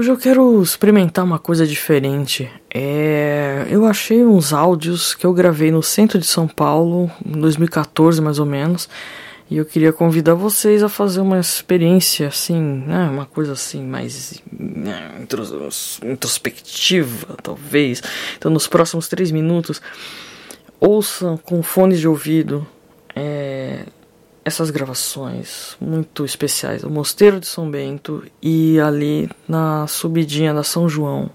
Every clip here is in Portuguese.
Hoje eu quero experimentar uma coisa diferente. É, eu achei uns áudios que eu gravei no centro de São Paulo, em 2014 mais ou menos, e eu queria convidar vocês a fazer uma experiência assim, né, uma coisa assim mais né, introspectiva, talvez. Então, nos próximos três minutos, ouçam com fones de ouvido. É, essas gravações muito especiais do Mosteiro de São Bento e ali na subidinha da São João.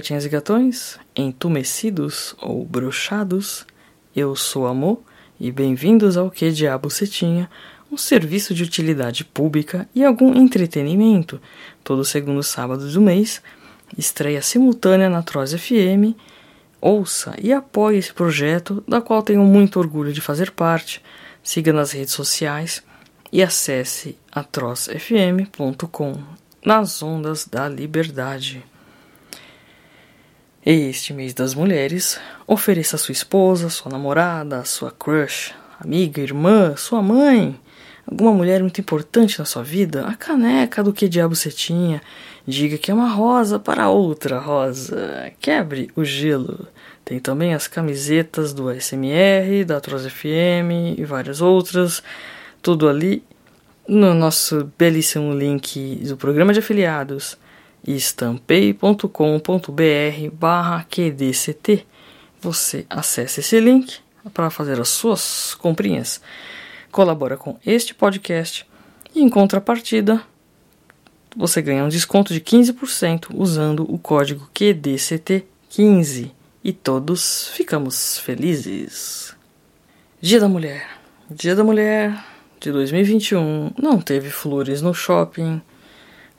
Gatinhas e gatões, entumecidos ou brochados, eu sou Amor e bem-vindos ao Que Diabo Você Tinha, um serviço de utilidade pública e algum entretenimento, todo segundo sábado do mês, estreia simultânea na Troz FM. Ouça e apoie esse projeto, da qual tenho muito orgulho de fazer parte. Siga nas redes sociais e acesse atrozfm.com nas ondas da liberdade. Este mês das mulheres, ofereça a sua esposa, sua namorada, sua crush, amiga, irmã, sua mãe, alguma mulher muito importante na sua vida, a caneca do que diabo você tinha. Diga que é uma rosa para outra rosa. Quebre o gelo. Tem também as camisetas do SMR, da Troz FM e várias outras. Tudo ali no nosso belíssimo link do programa de afiliados estampei.com.br barra QDCT. Você acessa esse link para fazer as suas comprinhas. Colabora com este podcast e em contrapartida você ganha um desconto de 15% usando o código QDCT15 e todos ficamos felizes. Dia da Mulher. Dia da Mulher de 2021 não teve flores no shopping.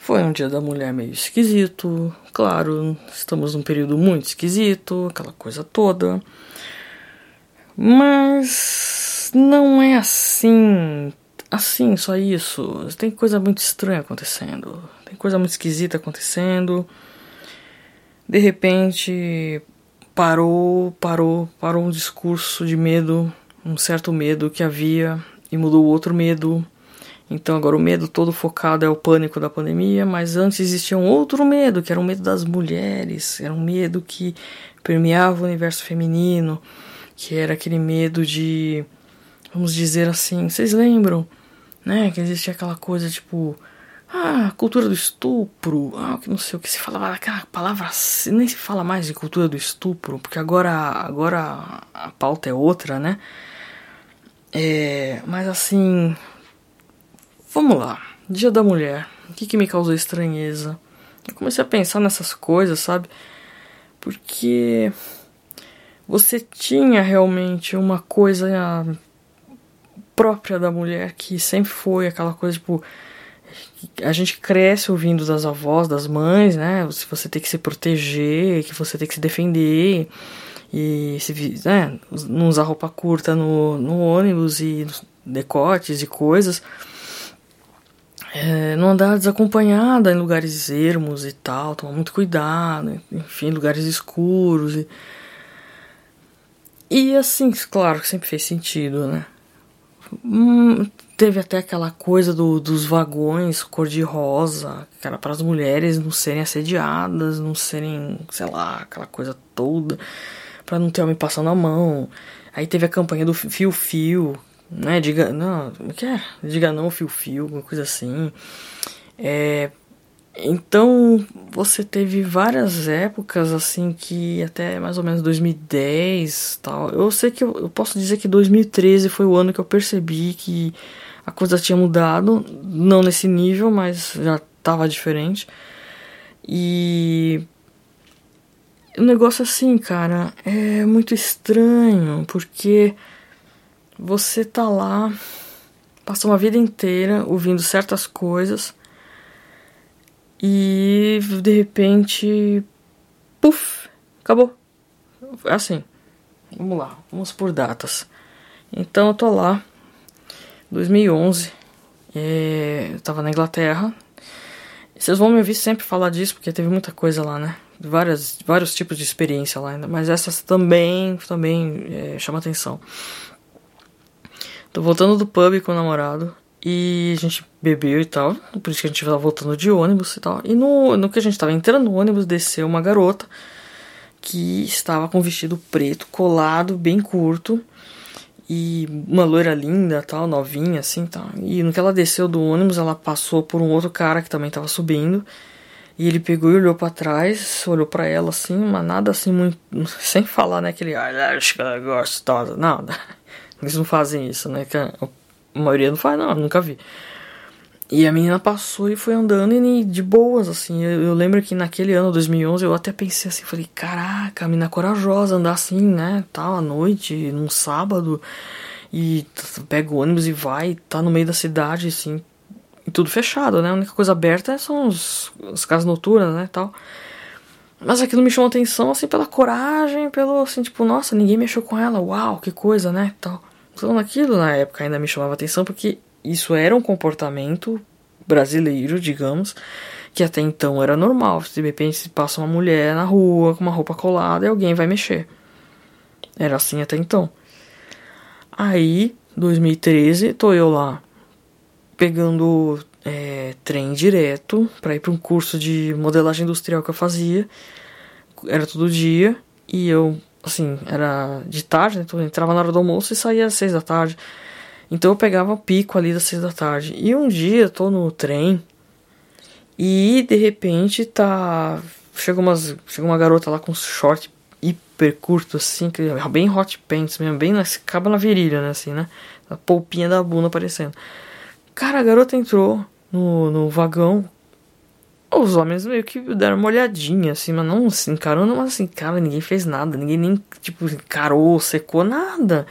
Foi um dia da mulher meio esquisito. Claro, estamos num período muito esquisito, aquela coisa toda. Mas não é assim, assim, só isso. Tem coisa muito estranha acontecendo. Tem coisa muito esquisita acontecendo. De repente, parou, parou, parou um discurso de medo, um certo medo que havia e mudou outro medo. Então agora o medo todo focado é o pânico da pandemia, mas antes existia um outro medo, que era o medo das mulheres, era um medo que permeava o universo feminino, que era aquele medo de, vamos dizer assim, vocês lembram, né, que existia aquela coisa tipo, ah, cultura do estupro, ah, que não sei o que se falava, aquela palavra, nem se fala mais de cultura do estupro, porque agora, agora a pauta é outra, né? É, mas assim, vamos lá. Dia da Mulher. O que, que me causou estranheza? Eu comecei a pensar nessas coisas, sabe? Porque você tinha realmente uma coisa própria da mulher que sempre foi aquela coisa tipo a gente cresce ouvindo das avós, das mães, né? Se você tem que se proteger, que você tem que se defender e se, né, não usar roupa curta no, no ônibus e decotes e coisas. É, não andar desacompanhada em lugares ermos e tal, tomar muito cuidado, enfim, lugares escuros. E, e assim, claro que sempre fez sentido, né? Hum, teve até aquela coisa do, dos vagões cor-de-rosa, que era para as mulheres não serem assediadas, não serem, sei lá, aquela coisa toda para não ter homem passando a mão. Aí teve a campanha do Fio Fio, né? Diga não, o que é? Diga não Fio Fio, alguma coisa assim. É, então você teve várias épocas assim que até mais ou menos 2010 tal. Eu sei que eu, eu posso dizer que 2013 foi o ano que eu percebi que a coisa tinha mudado, não nesse nível, mas já estava diferente. E o negócio assim, cara, é muito estranho, porque você tá lá, passa uma vida inteira ouvindo certas coisas e de repente, puf, acabou. É assim. Vamos lá, vamos por datas. Então eu tô lá, 2011, é, eu tava na Inglaterra. Vocês vão me ouvir sempre falar disso, porque teve muita coisa lá, né? várias, vários tipos de experiência lá ainda, mas essas também, também é, chama atenção. Tô voltando do pub com o namorado e a gente bebeu e tal, por isso que a gente tava voltando de ônibus e tal. E no, no que a gente tava entrando no ônibus, desceu uma garota que estava com um vestido preto colado, bem curto, e uma loira linda, tal, novinha assim, tal. E no que ela desceu do ônibus, ela passou por um outro cara que também estava subindo. E ele pegou e olhou para trás, olhou para ela assim, mas nada assim muito. Sem falar, né? Aquele. Ah, acho que ela gostosa. Nada. Eles não fazem isso, né? A maioria não faz, não, nunca vi. E a menina passou e foi andando e de boas, assim. Eu, eu, lembro que naquele ano, 2011, eu até pensei assim, falei, caraca, a menina corajosa andar assim, né? Tal, à noite, num sábado. E pega o ônibus e vai, tá no meio da cidade, assim, e tudo fechado, né? A única coisa aberta são os, as casas noturnas, né, tal. Mas aquilo me chamou atenção, assim, pela coragem, pelo, assim, tipo, nossa, ninguém mexeu com ela, uau, que coisa, né, tal. Então aquilo na época ainda me chamava atenção porque isso era um comportamento brasileiro, digamos, que até então era normal. De repente passa uma mulher na rua com uma roupa colada e alguém vai mexer. Era assim até então. Aí, 2013, tô eu lá pegando é, trem direto para ir para um curso de modelagem industrial que eu fazia. Era todo dia e eu, assim, era de tarde, então eu entrava na hora do almoço e saía às seis da tarde. Então eu pegava o pico ali das seis da tarde. E um dia eu tô no trem e de repente tá. Chega, umas, chega uma garota lá com short hiper curto, assim, que bem hot pants mesmo, bem na, acaba na virilha, né, assim, né? A polpinha da bunda aparecendo. Cara, a garota entrou no, no vagão. Os homens meio que deram uma olhadinha, assim, mas não assim, encarando, mas assim, cara, ninguém fez nada, ninguém nem, tipo, encarou, secou, nada.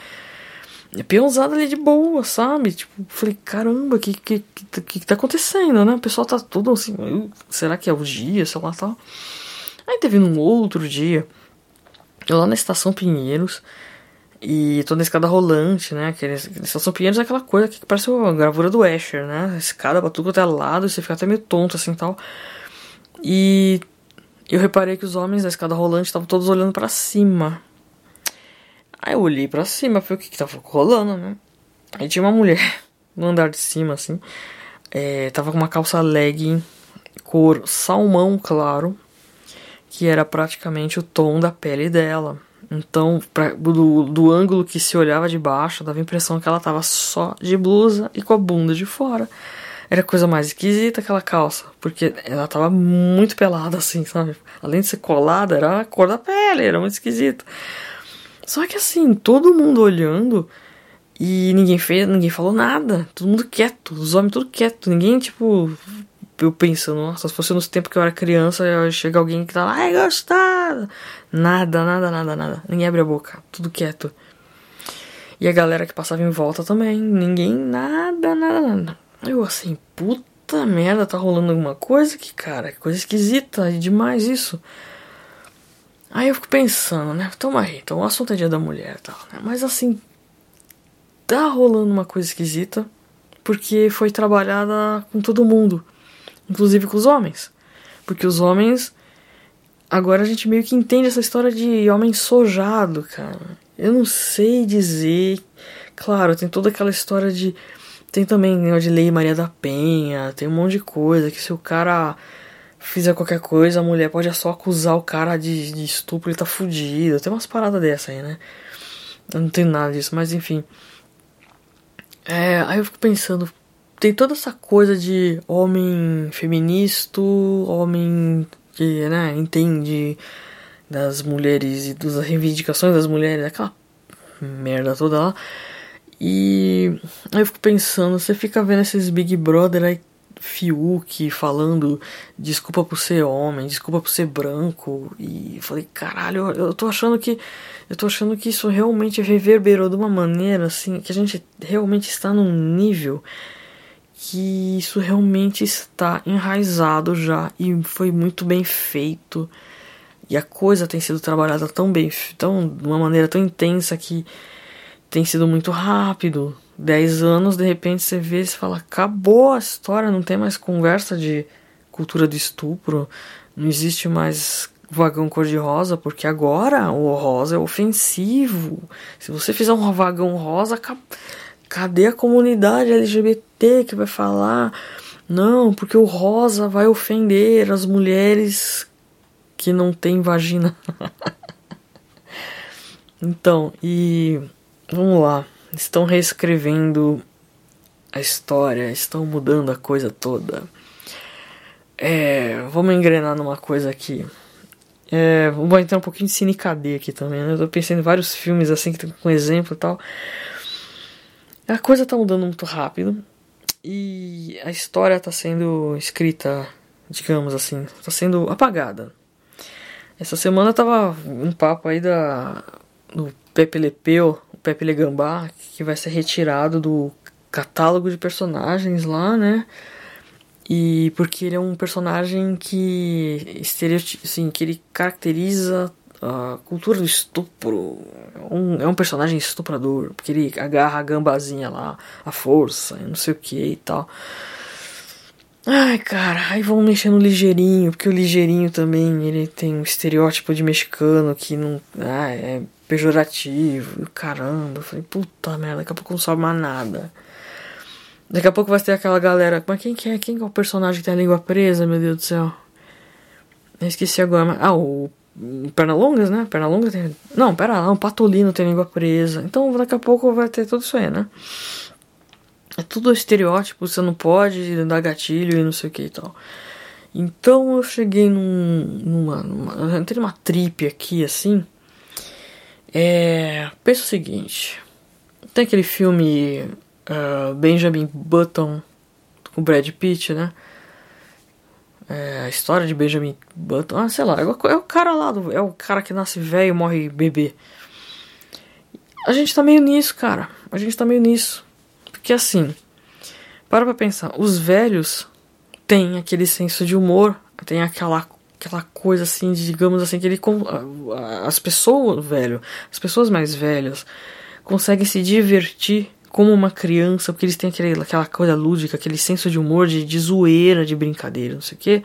É peãozada ali de boa, sabe? Tipo, falei, caramba, o que, que, que, que tá acontecendo, né? O pessoal tá todo assim, será que é o dia, sei lá, tal. Aí teve um outro dia, eu lá na Estação Pinheiros, e tô na escada rolante, né? Que Estação Pinheiros é aquela coisa que parece a gravura do Asher, né? A escada tudo até lado, você fica até meio tonto assim tal. E eu reparei que os homens da escada rolante estavam todos olhando para cima. Aí eu olhei para cima, falei o que que tava rolando, né? Aí tinha uma mulher no andar de cima, assim. É, tava com uma calça legging cor salmão claro, que era praticamente o tom da pele dela. Então, pra, do, do ângulo que se olhava de baixo, dava a impressão que ela tava só de blusa e com a bunda de fora. Era a coisa mais esquisita aquela calça, porque ela tava muito pelada assim, sabe? Além de ser colada, era a cor da pele, era muito esquisito. Só que assim, todo mundo olhando e ninguém fez, ninguém falou nada. Todo mundo quieto, os homens tudo quieto. Ninguém, tipo, eu pensando, nossa, se fosse nos tempos que eu era criança, chega alguém que tá lá, ai, gostado. Nada, nada, nada, nada. Ninguém abre a boca, tudo quieto. E a galera que passava em volta também, ninguém, nada, nada, nada. Eu assim, puta merda, tá rolando alguma coisa aqui, cara, que coisa esquisita, é demais isso. Aí eu fico pensando, né? Toma aí, então o assunto é dia da mulher e tal, né? Mas assim, tá rolando uma coisa esquisita porque foi trabalhada com todo mundo, inclusive com os homens. Porque os homens. Agora a gente meio que entende essa história de homem sojado, cara. Eu não sei dizer. Claro, tem toda aquela história de. Tem também né, de Lei Maria da Penha, tem um monte de coisa que se o cara fizer qualquer coisa, a mulher pode só acusar o cara de, de estupro e tá fudido. Tem umas paradas dessa aí, né? Eu não tenho nada disso, mas enfim. É, aí eu fico pensando, tem toda essa coisa de homem feminista, homem que, né, entende das mulheres e das reivindicações das mulheres, aquela merda toda lá. E eu fico pensando, você fica vendo esses Big Brother aí Fiuk falando desculpa por ser homem, desculpa por ser branco. E falei, caralho, eu tô achando que. Eu tô achando que isso realmente reverberou de uma maneira assim, que a gente realmente está num nível que isso realmente está enraizado já e foi muito bem feito. E a coisa tem sido trabalhada tão bem, tão, de uma maneira tão intensa que tem sido muito rápido. 10 anos, de repente você vê e fala, acabou a história, não tem mais conversa de cultura do estupro, não existe mais vagão cor-de-rosa, porque agora o rosa é ofensivo. Se você fizer um vagão rosa, cadê a comunidade LGBT que vai falar? Não, porque o rosa vai ofender as mulheres que não têm vagina. então, e vamos lá estão reescrevendo a história, estão mudando a coisa toda. É, vamos engrenar numa coisa aqui. É, vou entrar um pouquinho de Cine KD aqui também, né? Eu tô pensando em vários filmes assim, que com exemplo e tal. A coisa tá mudando muito rápido. E a história tá sendo escrita, digamos assim, tá sendo apagada. Essa semana tava um papo aí da do Pepe Lepeu, Pepe Le Gambá, que vai ser retirado do catálogo de personagens lá, né? E porque ele é um personagem que assim, que ele caracteriza a cultura do estupro. Um, é um personagem estuprador, porque ele agarra a gambazinha lá, a força, não sei o que e tal. Ai, cara, aí vão mexendo no ligeirinho, porque o ligeirinho também, ele tem um estereótipo de mexicano que não. Ah, é pejorativo. Caramba, eu falei, puta merda, daqui a pouco não sobe mais nada. Daqui a pouco vai ter aquela galera. Mas quem que é? Quem que é o personagem que tem a língua presa, meu Deus do céu? Eu esqueci agora. Mas... Ah, o Pernalongas, né? Pernalongas tem. Não, pera lá, um patolino tem língua presa. Então daqui a pouco vai ter tudo isso aí, né? É tudo estereótipo, você não pode dar gatilho e não sei o que e tal. Então eu cheguei num, numa, numa. Eu entrei numa trip aqui assim. É. Pensa o seguinte. Tem aquele filme uh, Benjamin Button com Brad Pitt, né? É, a história de Benjamin Button, ah, sei lá, é o, é o cara lá, do, é o cara que nasce velho e morre bebê. A gente tá meio nisso, cara. A gente tá meio nisso. Porque assim, para pra pensar, os velhos têm aquele senso de humor, tem aquela aquela coisa assim, digamos assim, que ele as pessoas, velho, as pessoas mais velhas conseguem se divertir como uma criança, porque eles têm aquele, aquela coisa lúdica, aquele senso de humor, de, de zoeira, de brincadeira, não sei o quê.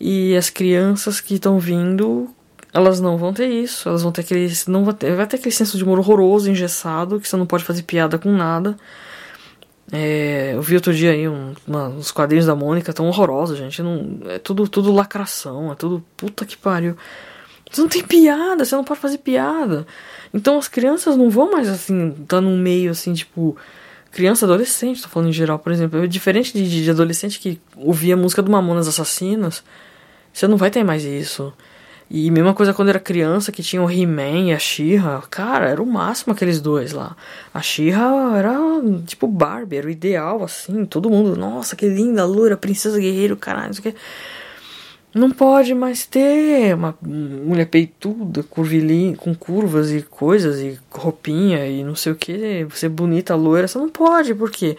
E as crianças que estão vindo, elas não vão ter isso, elas vão ter aquele. Não vai ter, vai ter aquele senso de humor horroroso, engessado, que você não pode fazer piada com nada. É, eu vi outro dia aí um, uma, os quadrinhos da Mônica tão horrorosos, gente. Não, é tudo, tudo lacração, é tudo puta que pariu. Você não tem piada, você não pode fazer piada. Então as crianças não vão mais assim, tá num meio assim, tipo. Criança, adolescente, tô falando em geral, por exemplo. É diferente de, de adolescente que ouvia música do Mamonas Assassinas. Você não vai ter mais isso. E mesma coisa quando era criança, que tinha o He-Man e a She-Ra. Cara, era o máximo aqueles dois lá. A She-Ra era tipo Barbie, era o ideal, assim. Todo mundo, nossa, que linda, loura, princesa guerreiro, caralho, não sei o que. Não pode mais ter uma mulher peituda, curvilínea, com curvas e coisas, e roupinha e não sei o que, ser bonita, loira. Você não pode, porque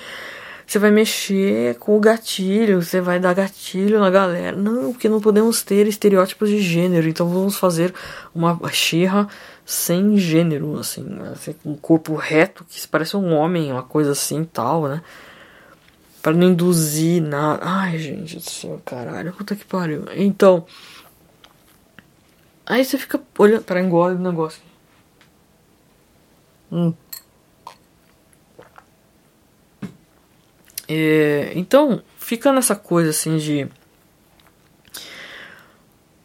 você vai mexer com o gatilho, você vai dar gatilho na galera. Não, porque não podemos ter estereótipos de gênero, então vamos fazer uma xirra sem gênero, assim, assim, com um corpo reto que parece um homem, uma coisa assim tal, né? Pra não induzir nada. Ai, gente do céu, caralho. Puta que pariu. Então. Aí você fica olhando. para engole o negócio. Hum. É, então, fica nessa coisa assim de.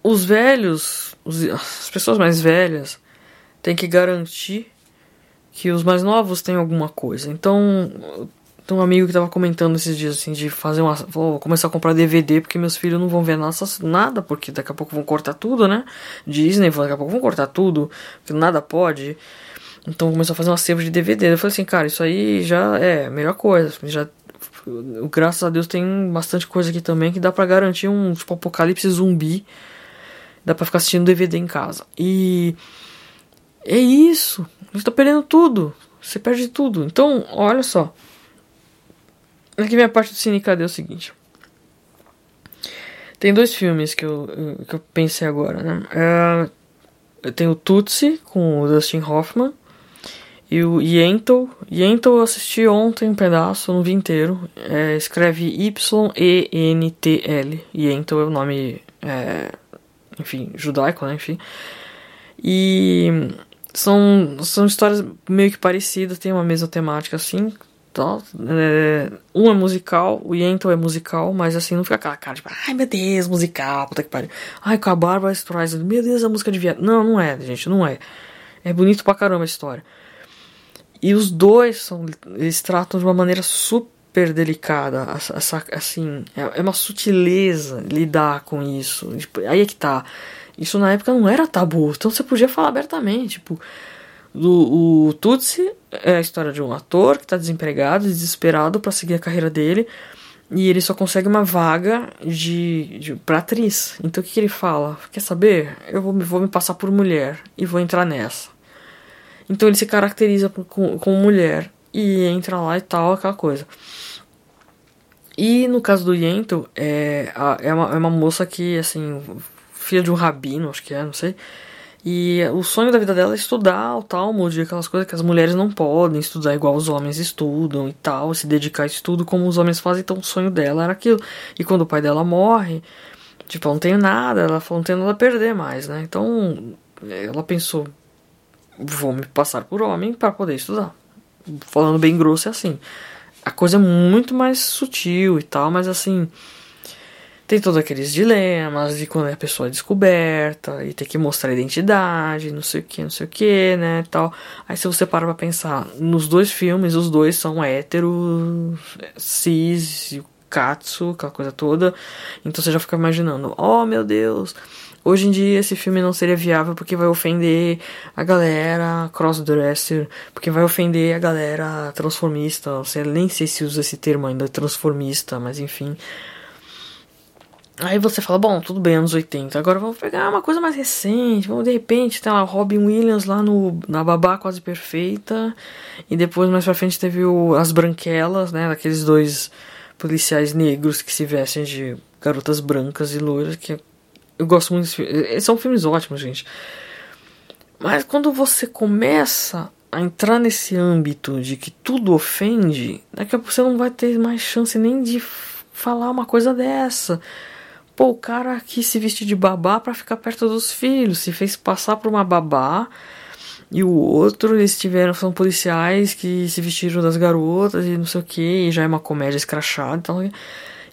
Os velhos, os, as pessoas mais velhas, têm que garantir que os mais novos têm alguma coisa. Então, tem um amigo que tava comentando esses dias assim de fazer uma. Vou começar a comprar DVD porque meus filhos não vão ver nada, porque daqui a pouco vão cortar tudo, né? Disney, daqui a pouco vão cortar tudo, porque nada pode. Então começou a fazer uma acervo de DVD. Eu falei assim, cara, isso aí já é a melhor coisa. Já, graças a Deus tem bastante coisa aqui também que dá para garantir um tipo apocalipse zumbi. Dá pra ficar assistindo DVD em casa. E é isso. A gente tá perdendo tudo. Você perde tudo. Então, olha só. Aqui minha parte do Cine Cadê é o seguinte. Tem dois filmes que eu, que eu pensei agora, né? É, tenho o Tutsi com o Dustin Hoffman e o Yentl. Yentl eu assisti ontem um pedaço, não vi inteiro. É, escreve Y-E-N-T-L. Yentl é o nome, é, enfim, judaico, né? Enfim. E são, são histórias meio que parecidas, tem uma mesma temática assim. Tá? É, um é musical, o Yentl é musical, mas assim, não fica aquela cara tipo, ai meu Deus, musical, puta que pariu. Ai, com a Barbara Streisand, meu Deus, a música de viado. Não, não é, gente, não é. É bonito pra caramba a história. E os dois são, eles tratam de uma maneira super delicada, essa, assim, é, é uma sutileza lidar com isso. Tipo, aí é que tá. Isso na época não era tabu, então você podia falar abertamente, tipo, do, o Tutsi é a história de um ator que está desempregado, desesperado para seguir a carreira dele. E ele só consegue uma vaga de, de pra atriz. Então o que, que ele fala? Quer saber? Eu vou, vou me passar por mulher e vou entrar nessa. Então ele se caracteriza com, como mulher e entra lá e tal, aquela coisa. E no caso do Yento, é, é, uma, é uma moça que, assim, filha de um rabino, acho que é, não sei e o sonho da vida dela é estudar o Talmud, aquelas coisas que as mulheres não podem estudar igual os homens estudam e tal, se dedicar a estudo como os homens fazem, então o sonho dela era aquilo. E quando o pai dela morre, tipo, eu não tenho nada, ela falou, não tem nada a perder mais, né? Então ela pensou, vou me passar por homem para poder estudar. Falando bem grosso é assim. a coisa é muito mais sutil e tal, mas assim. Tem todos aqueles dilemas de quando a pessoa é descoberta e tem que mostrar a identidade, não sei o que, não sei o que, né, tal. Aí se você para pra pensar, nos dois filmes, os dois são héteros, cis, o katsu, aquela coisa toda. Então você já fica imaginando, oh meu Deus, Hoje em dia esse filme não seria viável porque vai ofender a galera crossdresser, porque vai ofender a galera transformista. Você nem sei se usa esse termo ainda, transformista, mas enfim. Aí você fala, bom, tudo bem, anos 80. Agora vamos pegar uma coisa mais recente. Vamos de repente ter lá Robin Williams lá no na Babá Quase Perfeita. E depois mais pra frente teve o, as Branquelas, né? Aqueles dois policiais negros que se vestem de garotas brancas e loiras, que eu gosto muito filmes. São filmes ótimos, gente. Mas quando você começa a entrar nesse âmbito de que tudo ofende, daqui a pouco você não vai ter mais chance nem de falar uma coisa dessa. Pô, o cara aqui se vestiu de babá para ficar perto dos filhos, se fez passar por uma babá. E o outro, eles tiveram, são policiais que se vestiram das garotas e não sei o que, já é uma comédia escrachada. Então,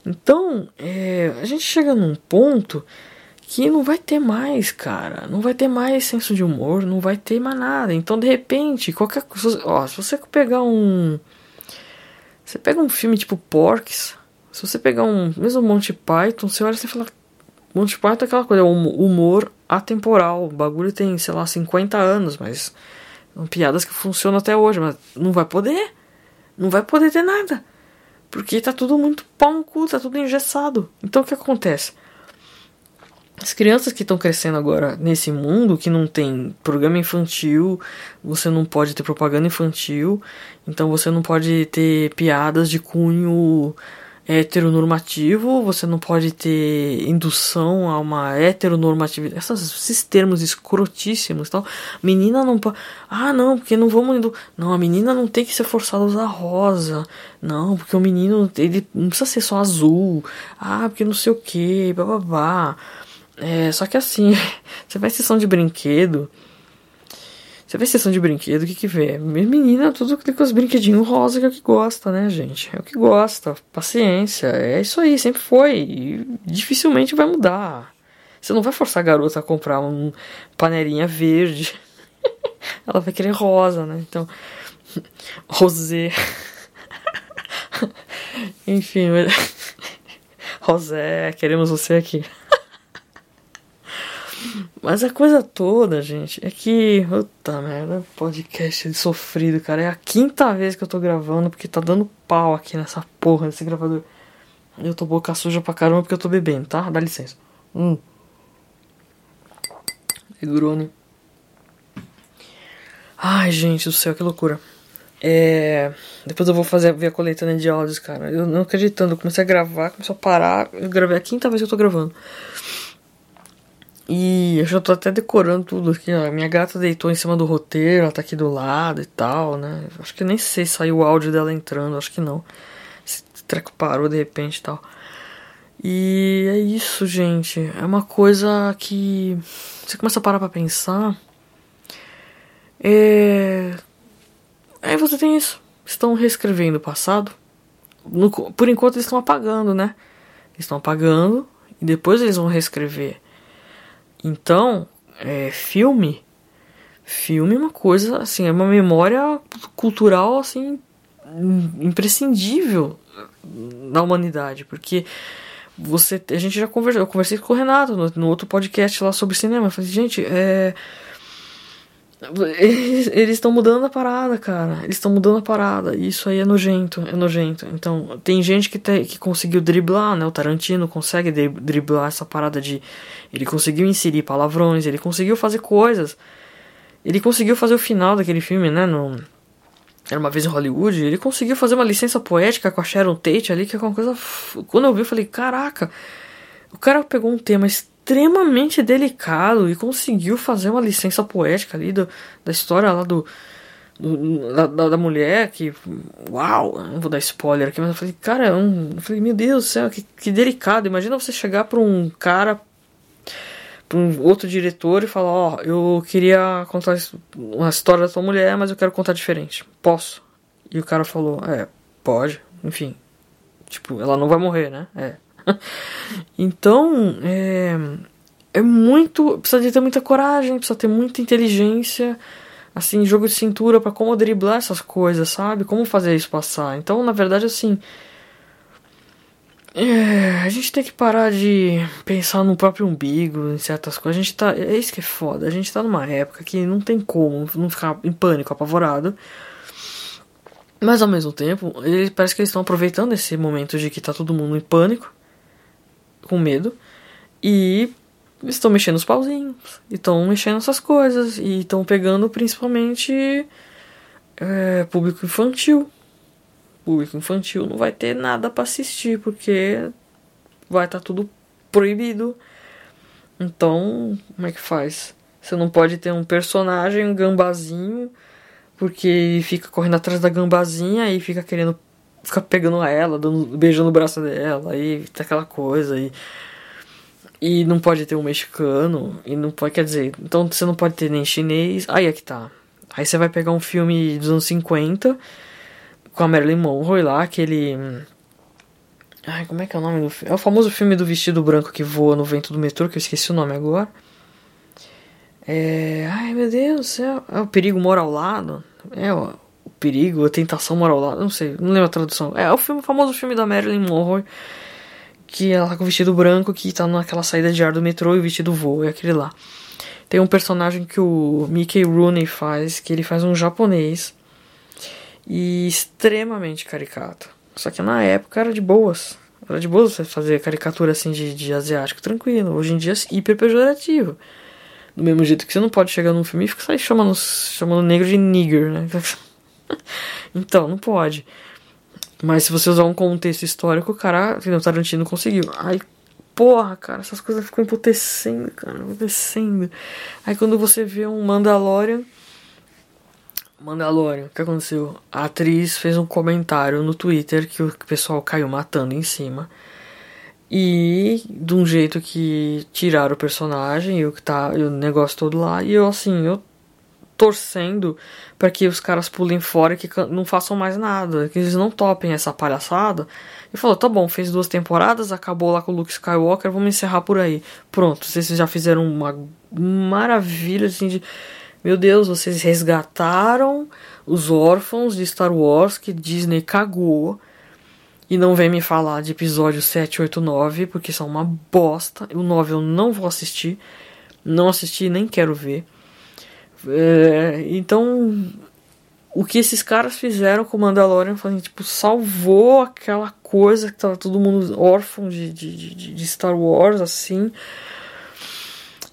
então é, a gente chega num ponto que não vai ter mais, cara. Não vai ter mais senso de humor, não vai ter mais nada. Então, de repente, qualquer coisa. Ó, se você pegar um. Você pega um filme tipo Porks. Se você pegar um. Mesmo Monty Python, você olha e fala. Monty Python é aquela coisa, é humor atemporal. O bagulho tem, sei lá, 50 anos, mas. São piadas que funcionam até hoje, mas não vai poder. Não vai poder ter nada. Porque tá tudo muito pau no cu, tá tudo engessado. Então o que acontece? As crianças que estão crescendo agora nesse mundo que não tem programa infantil, você não pode ter propaganda infantil, então você não pode ter piadas de cunho heteronormativo, você não pode ter indução a uma heteronormatividade, esses termos escrotíssimos tal. Menina não pode. Ah, não, porque não vamos. Não, a menina não tem que ser forçada a usar rosa. Não, porque o menino ele não precisa ser só azul. Ah, porque não sei o que, babá. É, só que assim, você vai sessão de brinquedo. Você vai sessão de brinquedo, o que que vê? Menina, tudo com os brinquedinhos rosa que é o que gosta, né, gente? É o que gosta. Paciência. É isso aí, sempre foi. E dificilmente vai mudar. Você não vai forçar a garota a comprar um panelinha verde. Ela vai querer rosa, né? Então, rosé. Enfim, Rosé, queremos você aqui. Mas a coisa toda, gente, é que. Puta merda, podcast sofrido, cara. É a quinta vez que eu tô gravando porque tá dando pau aqui nessa porra desse gravador. Eu tô boca suja pra caramba porque eu tô bebendo, tá? Dá licença. Hum. Negroni. Ai, gente do céu, que loucura. É. Depois eu vou fazer ver a coletânea de áudios, cara. Eu não acreditando, eu comecei a gravar, começou a parar. Eu gravei a quinta vez que eu tô gravando. E eu já tô até decorando tudo aqui, ó. Minha gata deitou em cima do roteiro, ela tá aqui do lado e tal, né? Acho que nem sei se saiu o áudio dela entrando, acho que não. Esse treco parou de repente e tal. E é isso, gente. É uma coisa que você começa a parar pra pensar. É. Aí você tem isso. Estão reescrevendo o passado. No... Por enquanto eles estão apagando, né? Eles estão apagando e depois eles vão reescrever. Então, é, filme, filme é uma coisa assim, é uma memória cultural assim imprescindível na humanidade, porque você, a gente já conversou, eu conversei com o Renato no, no outro podcast lá sobre cinema, eu falei, gente, é eles estão mudando a parada, cara. Eles estão mudando a parada. Isso aí é nojento, é nojento. Então, tem gente que, te, que conseguiu driblar, né? O Tarantino consegue driblar essa parada de. Ele conseguiu inserir palavrões, ele conseguiu fazer coisas. Ele conseguiu fazer o final daquele filme, né? No, era uma vez em Hollywood. Ele conseguiu fazer uma licença poética com a Sharon Tate ali, que é uma coisa. Quando eu vi, eu falei: caraca. O cara pegou um tema extremamente delicado e conseguiu fazer uma licença poética ali do, da história lá do, do da, da, mulher que uau não vou dar spoiler aqui mas eu falei cara um, eu falei meu Deus do céu que, que delicado imagina você chegar para um cara para um outro diretor e falar ó oh, eu queria contar uma história da tua mulher mas eu quero contar diferente posso e o cara falou é Pode, enfim. Tipo, ela não vai morrer, né? É. então, é, é muito. Precisa de ter muita coragem, precisa ter muita inteligência, assim, jogo de cintura para como driblar essas coisas, sabe? Como fazer isso passar. Então, na verdade, assim. É, a gente tem que parar de pensar no próprio umbigo, em certas coisas. A gente tá. É isso que é foda. A gente tá numa época que não tem como não ficar em pânico, apavorado. Mas ao mesmo tempo, ele, parece que eles estão aproveitando esse momento de que tá todo mundo em pânico, com medo, e estão mexendo os pauzinhos, estão mexendo essas coisas, e estão pegando principalmente é, público infantil. Público infantil não vai ter nada para assistir, porque vai estar tá tudo proibido. Então, como é que faz? Você não pode ter um personagem, um gambazinho porque fica correndo atrás da gambazinha e fica querendo. Fica pegando ela, dando, beijando o braço dela, aí tá aquela coisa. E, e não pode ter um mexicano. E não pode, quer dizer, então você não pode ter nem chinês. Aí é que tá. Aí você vai pegar um filme dos anos 50 com a Marilyn Monroe lá, aquele. Ai, como é que é o nome do filme? É o famoso filme do vestido branco que voa no vento do metrô, que eu esqueci o nome agora. É. Ai meu Deus do céu. É o perigo mora ao lado. É o perigo, a tentação mora ao lado. Não sei, não lembro a tradução. É, é o filme, o famoso filme da Marilyn Monroe. Que ela tá com o vestido branco que tá naquela saída de ar do metrô e o vestido voa. É aquele lá. Tem um personagem que o Mickey Rooney faz, que ele faz um japonês. E extremamente caricato. Só que na época era de boas. Era de boas você fazer caricatura assim de, de asiático tranquilo. Hoje em dia é hiper pejorativo. Do mesmo jeito que você não pode chegar num filme e ficar chamando, chamando negro de nigger, né? então, não pode. Mas se você usar um contexto histórico, o cara, o Tarantino conseguiu. Ai, porra, cara, essas coisas ficam emputecendo, cara, emputecendo. Aí quando você vê um Mandalorian. Mandalorian, o que aconteceu? A atriz fez um comentário no Twitter que o pessoal caiu matando em cima. E de um jeito que tiraram o personagem e o que tá e o negócio todo lá. E eu assim, eu torcendo para que os caras pulem fora e que não façam mais nada, que eles não topem essa palhaçada. E falou: "Tá bom, fez duas temporadas, acabou lá com o Luke Skywalker, vamos encerrar por aí". Pronto, vocês já fizeram uma maravilha assim de meu Deus, vocês resgataram os órfãos de Star Wars que Disney cagou e não vem me falar de episódio 7, 8, 9, porque são uma bosta. O 9 eu não vou assistir. Não assisti, nem quero ver. É, então, o que esses caras fizeram com o Mandalorian foi tipo, salvou aquela coisa que tava todo mundo órfão de, de, de, de Star Wars, assim.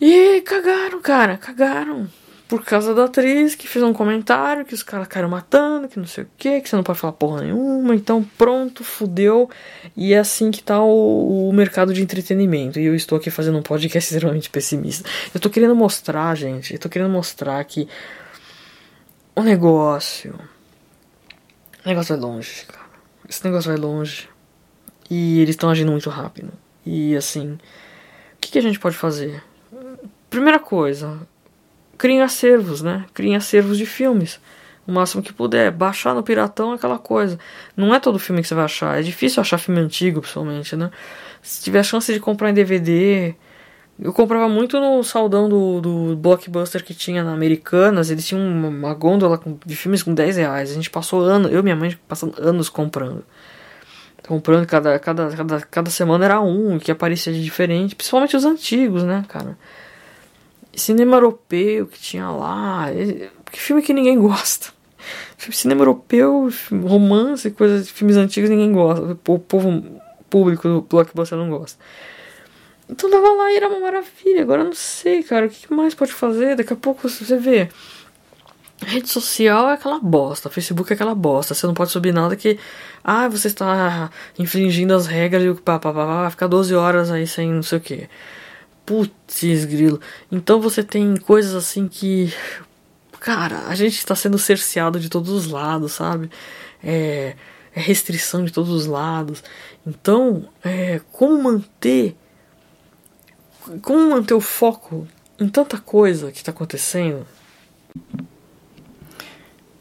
E cagaram, cara, cagaram por causa da atriz que fez um comentário que os caras caíram matando, que não sei o que, que você não pode falar porra nenhuma, então pronto, fudeu. E é assim que tá o, o, mercado de entretenimento. E eu estou aqui fazendo um podcast extremamente pessimista. Eu tô querendo mostrar, gente, eu tô querendo mostrar que o negócio. O negócio vai longe, cara. Esse negócio vai longe. E eles estão agindo muito rápido. E assim, o que, que a gente pode fazer? Primeira coisa, criem acervos, né? Criem acervos de filmes. O máximo que puder. Baixar no Piratão é aquela coisa. Não é todo filme que você vai achar. É difícil achar filme antigo, pessoalmente, né? Se tiver a chance de comprar em DVD. Eu comprava muito no saldão do, do Blockbuster que tinha na Americanas. Eles tinham uma, uma gôndola de filmes com 10 reais. A gente passou anos, eu e minha mãe passando anos comprando. Comprando cada, cada, cada, cada semana era um que aparecia de diferente. Principalmente os antigos, né, cara? Cinema europeu que tinha lá. Que filme que ninguém gosta. Cinema europeu, romance, coisas, filmes antigos ninguém gosta. O povo público do blockbuster não gosta. Então tava lá e era uma maravilha. Agora eu não sei, cara, o que mais pode fazer? Daqui a pouco você vê. A rede social é aquela bosta, Facebook é aquela bosta. Você não pode subir nada que. Ah, você está infringindo as regras e o pá, pá, pá, pá, vai ficar 12 horas aí sem não sei o que. Putz, grilo. Então você tem coisas assim que. Cara, a gente está sendo cerceado de todos os lados, sabe? É, é restrição de todos os lados. Então, é, como manter. Como manter o foco em tanta coisa que está acontecendo?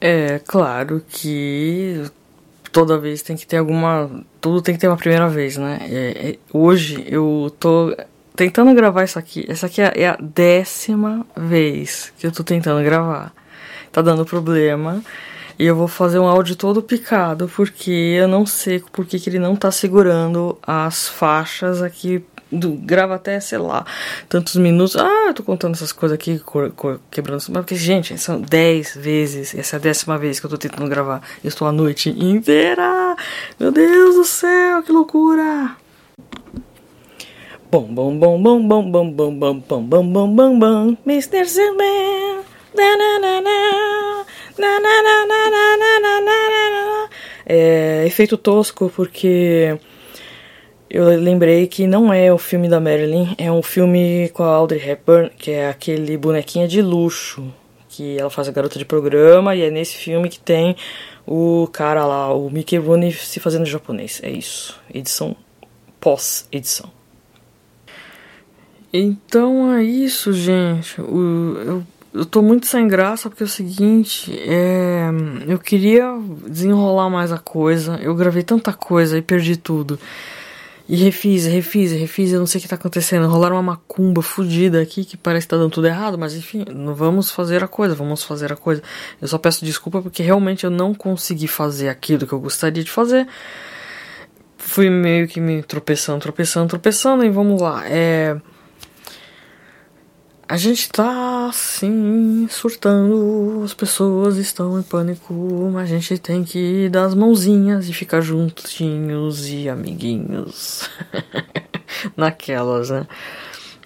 É claro que toda vez tem que ter alguma. Tudo tem que ter uma primeira vez, né? É, é, hoje eu tô tentando gravar isso aqui. Essa aqui é, é a décima vez que eu tô tentando gravar. Tá dando problema. E eu vou fazer um áudio todo picado, porque eu não sei porque que ele não tá segurando as faixas aqui do, grava até, sei lá, tantos minutos. Ah, eu tô contando essas coisas aqui, cor, cor, quebrando. Mas porque, gente, são 10 vezes. Essa é a décima vez que eu tô tentando gravar. Eu estou a noite inteira. Meu Deus do céu, que loucura! Bom, bom, bom, bom, bom, bom, bom, bom, bom, bom, bom, bom, bom, Mr. Sandman. É efeito tosco porque eu lembrei que não é o filme da Marilyn, é um filme com a Audrey Hepburn, que é aquele bonequinha de luxo, que ela faz a garota de programa, e é nesse filme que tem o cara lá, o Mickey Rooney se fazendo japonês. É isso. Edição pós-edição. Então é isso, gente. O, eu, eu tô muito sem graça porque é o seguinte, é, eu queria desenrolar mais a coisa. Eu gravei tanta coisa e perdi tudo. E refiz, refiz, refiz, eu não sei o que tá acontecendo. Rolaram uma macumba fodida aqui que parece que tá dando tudo errado, mas enfim, vamos fazer a coisa, vamos fazer a coisa. Eu só peço desculpa porque realmente eu não consegui fazer aquilo que eu gostaria de fazer. Fui meio que me tropeçando, tropeçando, tropeçando, e vamos lá. É. A gente tá assim, surtando, as pessoas estão em pânico, mas a gente tem que dar as mãozinhas e ficar juntinhos e amiguinhos. Naquelas, né?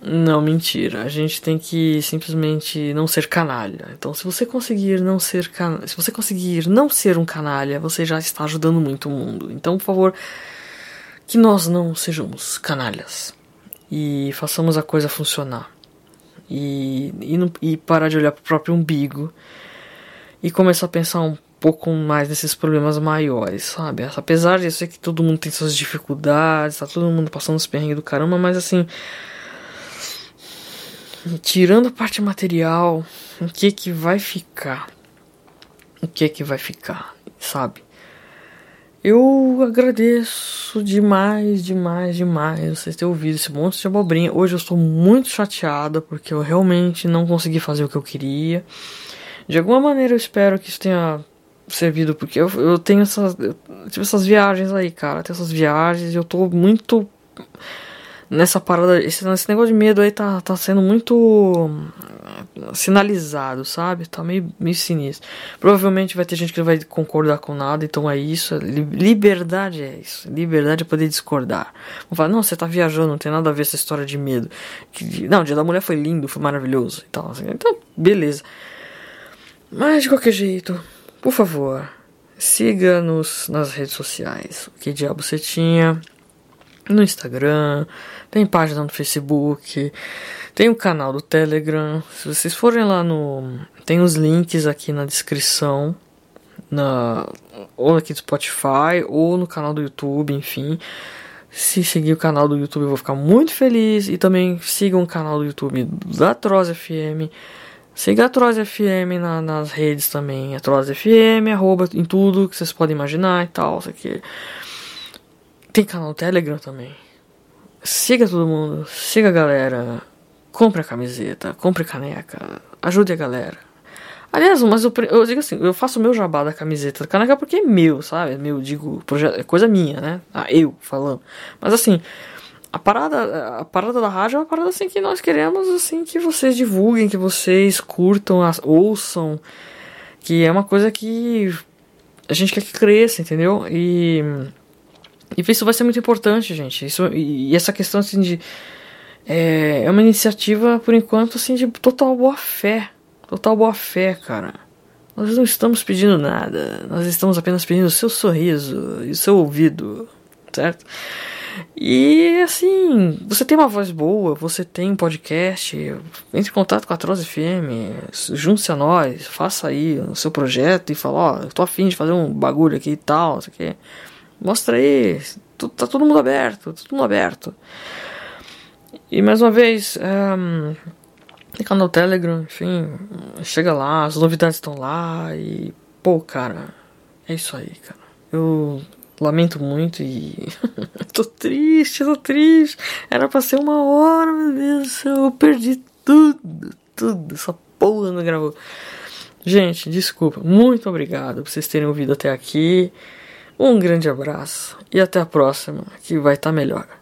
Não, mentira. A gente tem que simplesmente não ser canalha. Então, se você conseguir não ser can... se você conseguir não ser um canalha, você já está ajudando muito o mundo. Então, por favor, que nós não sejamos canalhas e façamos a coisa funcionar e, e, não, e parar de olhar para o próprio umbigo e começar a pensar um pouco mais nesses problemas maiores, sabe? Apesar de eu sei que todo mundo tem suas dificuldades, tá todo mundo passando os perrengues do caramba, mas assim, tirando a parte material, o que que vai ficar? O que que vai ficar, sabe? Eu agradeço demais, demais, demais vocês terem ouvido esse monte de abobrinha. Hoje eu estou muito chateada porque eu realmente não consegui fazer o que eu queria. De alguma maneira eu espero que isso tenha servido, porque eu, eu tenho essas, eu tive essas viagens aí, cara. Tenho essas viagens e eu tô muito nessa parada, esse, esse negócio de medo aí tá, tá sendo muito sinalizado, sabe? Tá meio, meio sinistro. Provavelmente vai ter gente que não vai concordar com nada, então é isso. Liberdade é isso. Liberdade é poder discordar. Vão falar, não, você tá viajando, não tem nada a ver essa história de medo. Não, o dia da mulher foi lindo, foi maravilhoso e. Assim. Então, beleza. Mas de qualquer jeito, por favor, siga-nos nas redes sociais. Que diabo você tinha? No Instagram, tem página no Facebook, tem o canal do Telegram. Se vocês forem lá no. Tem os links aqui na descrição. Na, ou aqui do Spotify, ou no canal do YouTube, enfim. Se seguir o canal do YouTube, eu vou ficar muito feliz. E também sigam o canal do YouTube da Troz FM. Siga a Troz FM na, nas redes também. A Troz FM, arroba, em tudo que vocês podem imaginar e tal. Isso aqui. Tem canal Telegram também. Siga todo mundo, siga a galera, compre a camiseta, compre caneca, ajude a galera. Aliás, mas eu, eu digo assim, eu faço o meu jabá da camiseta da caneca porque é meu, sabe? É meu, digo, é coisa minha, né? Ah, eu falando. Mas assim, a parada, a parada da rádio é uma parada assim que nós queremos assim que vocês divulguem, que vocês curtam, ouçam, que é uma coisa que a gente quer que cresça, entendeu? E e isso vai ser muito importante, gente. Isso, e, essa questão assim de. É, é uma iniciativa, por enquanto, assim, de total boa fé. Total boa fé, cara. Nós não estamos pedindo nada. Nós estamos apenas pedindo o seu sorriso e o seu ouvido, certo? E assim, você tem uma voz boa, você tem um podcast, entre em contato com a Troz FM, junte-se a nós, faça aí o seu projeto e fala, ó, oh, tô afim de fazer um bagulho aqui e tal, isso aqui. Mostra aí, tá todo mundo aberto, tá todo mundo aberto. E mais uma vez, um, tem canal Telegram, enfim, chega lá, as novidades estão lá e, pô, cara, é isso aí, cara. Eu lamento muito e. tô triste, tô triste. Era pra ser uma hora, meu Deus do céu. Eu perdi tudo, tudo. Essa porra não gravou. Gente, desculpa. Muito obrigado por vocês terem ouvido até aqui. Um grande abraço e até a próxima, que vai estar tá melhor.